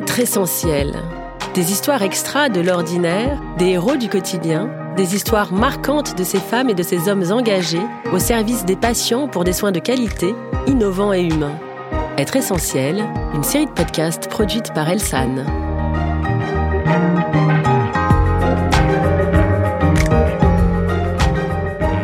Être essentiel. Des histoires extra de l'ordinaire, des héros du quotidien, des histoires marquantes de ces femmes et de ces hommes engagés au service des patients pour des soins de qualité, innovants et humains. Être essentiel, une série de podcasts produite par Elsan.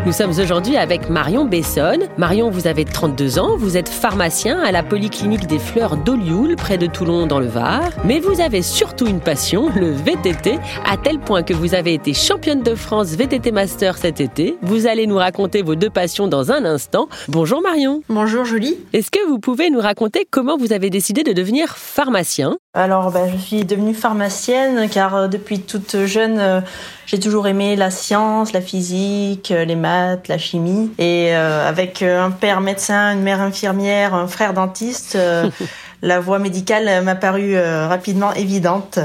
Nous sommes aujourd'hui avec Marion Bessonne. Marion, vous avez 32 ans, vous êtes pharmacien à la polyclinique des fleurs d'Olioul, près de Toulon dans le Var. Mais vous avez surtout une passion, le VTT, à tel point que vous avez été championne de France VTT Master cet été. Vous allez nous raconter vos deux passions dans un instant. Bonjour Marion. Bonjour Julie. Est-ce que vous pouvez nous raconter comment vous avez décidé de devenir pharmacien? Alors, ben, je suis devenue pharmacienne car euh, depuis toute jeune, euh, j'ai toujours aimé la science, la physique, euh, les maths la chimie. Et euh, avec euh, un père médecin, une mère infirmière, un frère dentiste, euh, la voie médicale m'a paru rapidement évidente.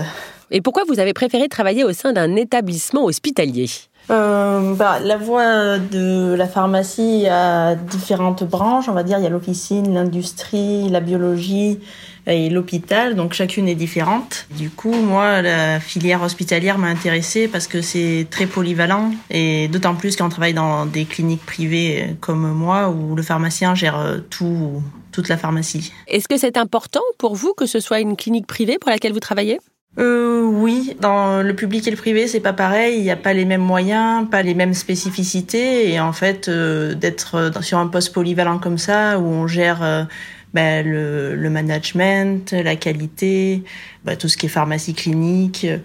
Et pourquoi vous avez préféré travailler au sein d'un établissement hospitalier? Euh, bah, la voie de la pharmacie a différentes branches, on va dire. Il y a l'officine, l'industrie, la biologie et l'hôpital, donc chacune est différente. Du coup, moi, la filière hospitalière m'a intéressée parce que c'est très polyvalent et d'autant plus quand on travaille dans des cliniques privées comme moi où le pharmacien gère tout, toute la pharmacie. Est-ce que c'est important pour vous que ce soit une clinique privée pour laquelle vous travaillez? Euh, oui, dans le public et le privé, c'est pas pareil. Il n'y a pas les mêmes moyens, pas les mêmes spécificités. Et en fait, euh, d'être sur un poste polyvalent comme ça, où on gère euh, ben, le, le, management, la qualité, ben, tout ce qui est pharmacie clinique, euh,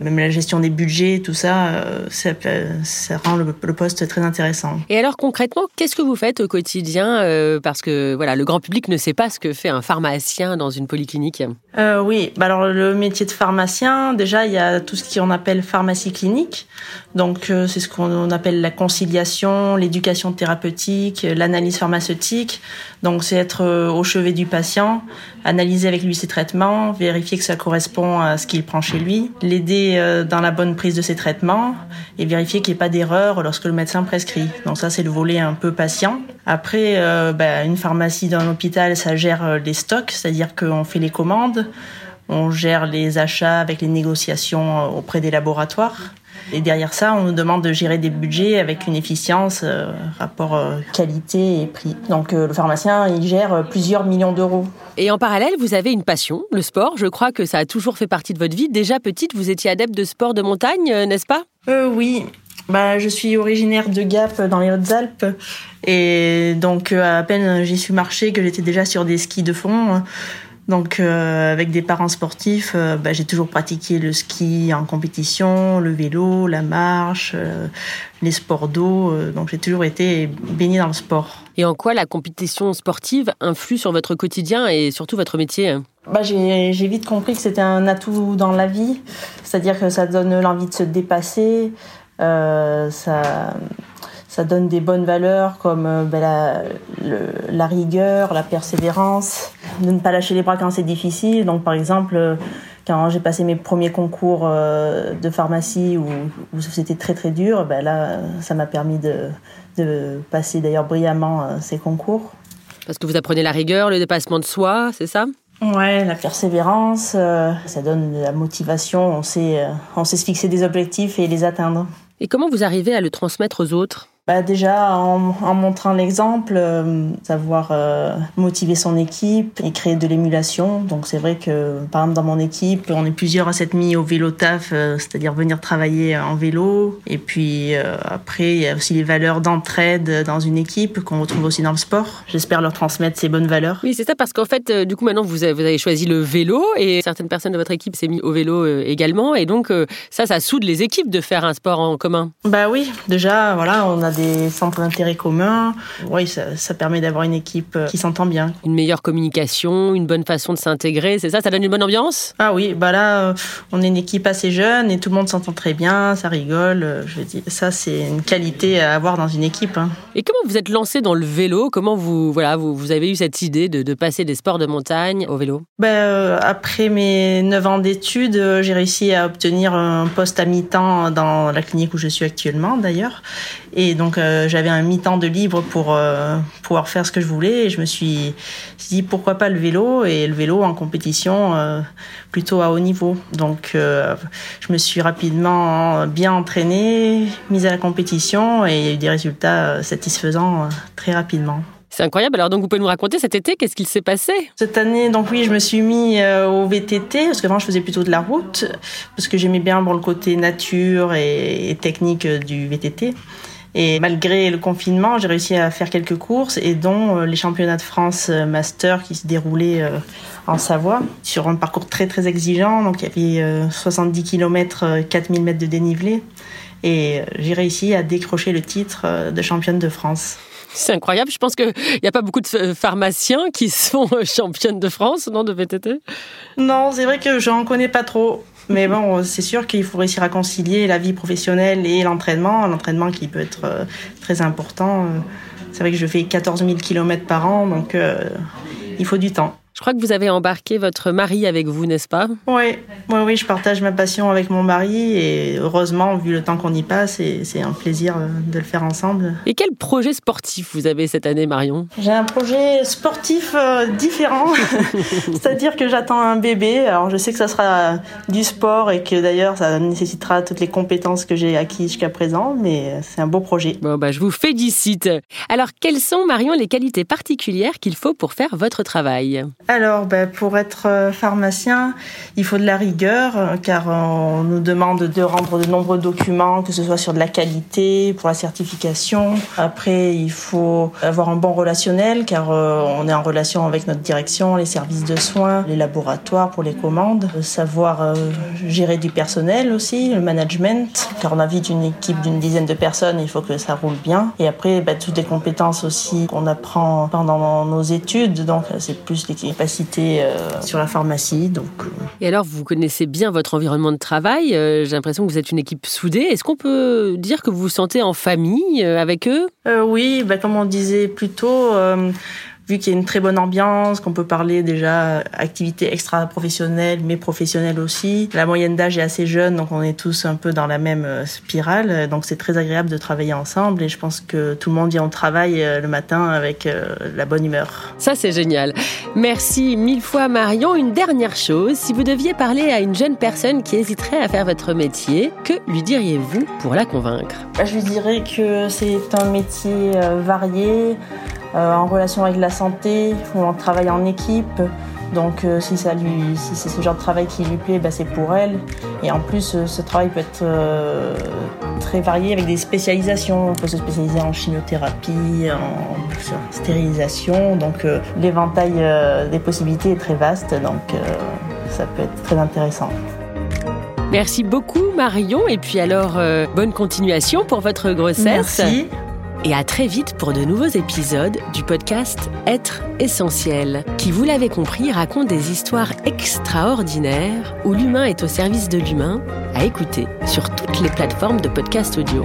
même la gestion des budgets, tout ça, euh, ça, ça rend le, le, poste très intéressant. Et alors concrètement, qu'est-ce que vous faites au quotidien euh, Parce que voilà, le grand public ne sait pas ce que fait un pharmacien dans une polyclinique. Euh, oui, bah alors le métier de pharmacien, déjà il y a tout ce qu'on appelle pharmacie clinique. Donc euh, c'est ce qu'on appelle la conciliation, l'éducation thérapeutique, l'analyse pharmaceutique. Donc c'est être au chevet du patient, analyser avec lui ses traitements, vérifier que ça correspond à ce qu'il prend chez lui, l'aider dans la bonne prise de ses traitements et vérifier qu'il n'y ait pas d'erreur lorsque le médecin prescrit. Donc ça, c'est le volet un peu patient. Après, euh, bah, une pharmacie dans l'hôpital, ça gère les stocks, c'est-à-dire qu'on fait les commandes, on gère les achats avec les négociations auprès des laboratoires. Et derrière ça, on nous demande de gérer des budgets avec une efficience, euh, rapport euh, qualité et prix. Donc euh, le pharmacien, il gère plusieurs millions d'euros. Et en parallèle, vous avez une passion, le sport. Je crois que ça a toujours fait partie de votre vie. Déjà petite, vous étiez adepte de sport de montagne, n'est-ce pas? Euh, Oui. Bah, je suis originaire de Gap dans les Hautes-Alpes et donc à peine j'y suis marché que j'étais déjà sur des skis de fond. Donc euh, avec des parents sportifs, euh, bah, j'ai toujours pratiqué le ski en compétition, le vélo, la marche, euh, les sports d'eau. Euh, donc j'ai toujours été baignée dans le sport. Et en quoi la compétition sportive influe sur votre quotidien et surtout votre métier? Bah, j'ai vite compris que c'était un atout dans la vie, c'est-à-dire que ça donne l'envie de se dépasser, euh, ça ça donne des bonnes valeurs comme euh, ben, la, le, la, rigueur, la persévérance, de ne pas lâcher les bras quand c'est difficile. Donc par exemple, euh, quand j'ai passé mes premiers concours euh, de pharmacie où, où c'était très très dur, ben là, ça m'a permis de, de passer d'ailleurs brillamment ces concours. Parce que vous apprenez la rigueur, le dépassement de soi, c'est ça? Ouais, la persévérance, euh, ça donne de la motivation, on sait, euh, on sait se fixer des objectifs et les atteindre. Et comment vous arrivez à le transmettre aux autres? Bah déjà en, en montrant l'exemple, euh, savoir euh, motiver son équipe et créer de l'émulation. Donc c'est vrai que par exemple dans mon équipe, on est plusieurs à s'être mis au vélo taf, euh, c'est-à-dire venir travailler en vélo. Et puis après il y a aussi les valeurs d'entraide dans une équipe qu'on retrouve aussi dans le sport. J'espère leur transmettre ces bonnes valeurs. Oui c'est ça parce qu'en fait du coup maintenant vous avez, vous avez, choisi le vélo et certaines personnes de votre équipe s'est mis au vélo également et donc ça ça soude les équipes de faire un sport en commun. Bah oui déjà voilà on a des centres d'intérêt communs. Oui, ça, ça permet d'avoir une équipe qui s'entend bien. Une meilleure communication, une bonne façon de s'intégrer, c'est ça? Ça donne une bonne ambiance? Ah oui, bah là, on est une équipe assez jeune et tout le monde s'entend très bien, ça rigole. Je dis, ça, c'est une qualité à avoir dans une équipe. Hein. Et comment vous êtes lancé dans le vélo? Comment vous, voilà, vous, vous avez eu cette idée de, de passer des sports de montagne au vélo? Bah, euh, Après mes 9 ans d'études, j'ai réussi à obtenir un poste à mi-temps dans la clinique où je suis actuellement d'ailleurs. Et donc euh, j'avais un mi-temps de libre pour euh, pouvoir faire ce que je voulais. Et je me suis dit pourquoi pas le vélo? Et le vélo en compétition euh, plutôt à haut niveau. Donc je me suis rapidement bien entraînée, mise à la compétition et il y a eu des résultats satisfaisants très rapidement. C'est incroyable. Alors donc vous pouvez nous raconter cet été, qu'est-ce qu'il s'est passé? Cette année, donc oui, je me suis mis au VTT parce que avant je faisais plutôt de la route parce que j'aimais bien bon, le côté nature et technique du VTT. Et malgré le confinement, j'ai réussi à faire quelques courses et dont euh, les championnats de France euh, Master qui se déroulaient euh, en Savoie sur un parcours très très exigeant. Donc il y avait 70 km, 4000 mètres de dénivelé et j'ai réussi à décrocher le titre de championne de France. C'est incroyable. Je pense qu'il n'y a pas beaucoup de pharmaciens qui sont championnes de France, non, de VTT Non, c'est vrai que je n'en connais pas trop. Mais bon, c'est sûr qu'il faut réussir à concilier la vie professionnelle et l'entraînement. L'entraînement qui peut être euh, très important. C'est vrai que je fais 14 000 km par an, donc euh, il faut du temps. Je crois que vous avez embarqué votre mari avec vous, n'est-ce pas? Oui, oui, oui, je partage ma passion avec mon mari et heureusement, vu le temps qu'on y passe, c'est un plaisir euh, de le faire ensemble. Et quel projet sportif vous avez cette année, Marion? J'ai un projet sportif euh, différent, c'est-à-dire que j'attends un bébé. Alors je sais que ça sera du sport et que d'ailleurs ça nécessitera toutes les compétences que j'ai acquises jusqu'à présent, mais c'est un beau projet. Bon, bah, je vous félicite. Alors, quelles sont, Marion, les qualités particulières qu'il faut pour faire votre travail? Alors, ben, pour être euh, pharmacien, il faut de la rigueur, euh, car on nous demande de rendre de nombreux documents, que ce soit sur de la qualité, pour la certification. Après, il faut avoir un bon relationnel, car euh, on est en relation avec notre direction, les services de soins, les laboratoires pour les commandes. Savoir gérer du personnel aussi, le management, car on a vite une équipe d'une dizaine de personnes, il faut que ça roule bien. Et après, ben, toutes les compétences aussi qu'on apprend pendant nos études, donc c'est plus l'équipe capacité euh, sur la pharmacie. Donc. Euh. Et alors, vous connaissez bien votre environnement de travail. Euh, j'ai l'impression que vous êtes une équipe soudée. Est-ce qu'on peut dire que vous vous sentez en famille avec eux? Oui, bah, comme on disait plus tôt vu qu'il y a une très bonne ambiance, qu'on peut parler déjà activité extra-professionnelle, mais professionnelle aussi. La moyenne d'âge est assez jeune, donc on est tous un peu dans la même euh, spirale. Donc c'est très agréable de travailler ensemble et je pense que tout le monde vient au travail euh, le matin avec euh, la bonne humeur. Ça c'est génial. Merci mille fois Marion. Une dernière chose, si vous deviez parler à une jeune personne qui hésiterait à faire votre métier, que lui diriez-vous pour la convaincre? Bah, Je lui dirais que c'est un métier varié euh, en relation avec la santé, où on travaille en équipe. Donc euh, si, ça lui, si c'est ce genre de travail qui lui plaît, bah, c'est pour elle. Et en plus, euh, ce travail peut être très varié avec des spécialisations. On peut se spécialiser en chimiothérapie, en stérilisation. Donc l'éventail des possibilités est très vaste. Donc ça peut être très intéressant. Merci beaucoup Marion et puis alors bonne continuation pour votre grossesse. Merci et à très vite pour de nouveaux épisodes du podcast Être essentiel, qui, vous l'avez compris, raconte des histoires extraordinaires où l'humain est au service de l'humain, à écouter sur toutes les plateformes de podcast audio.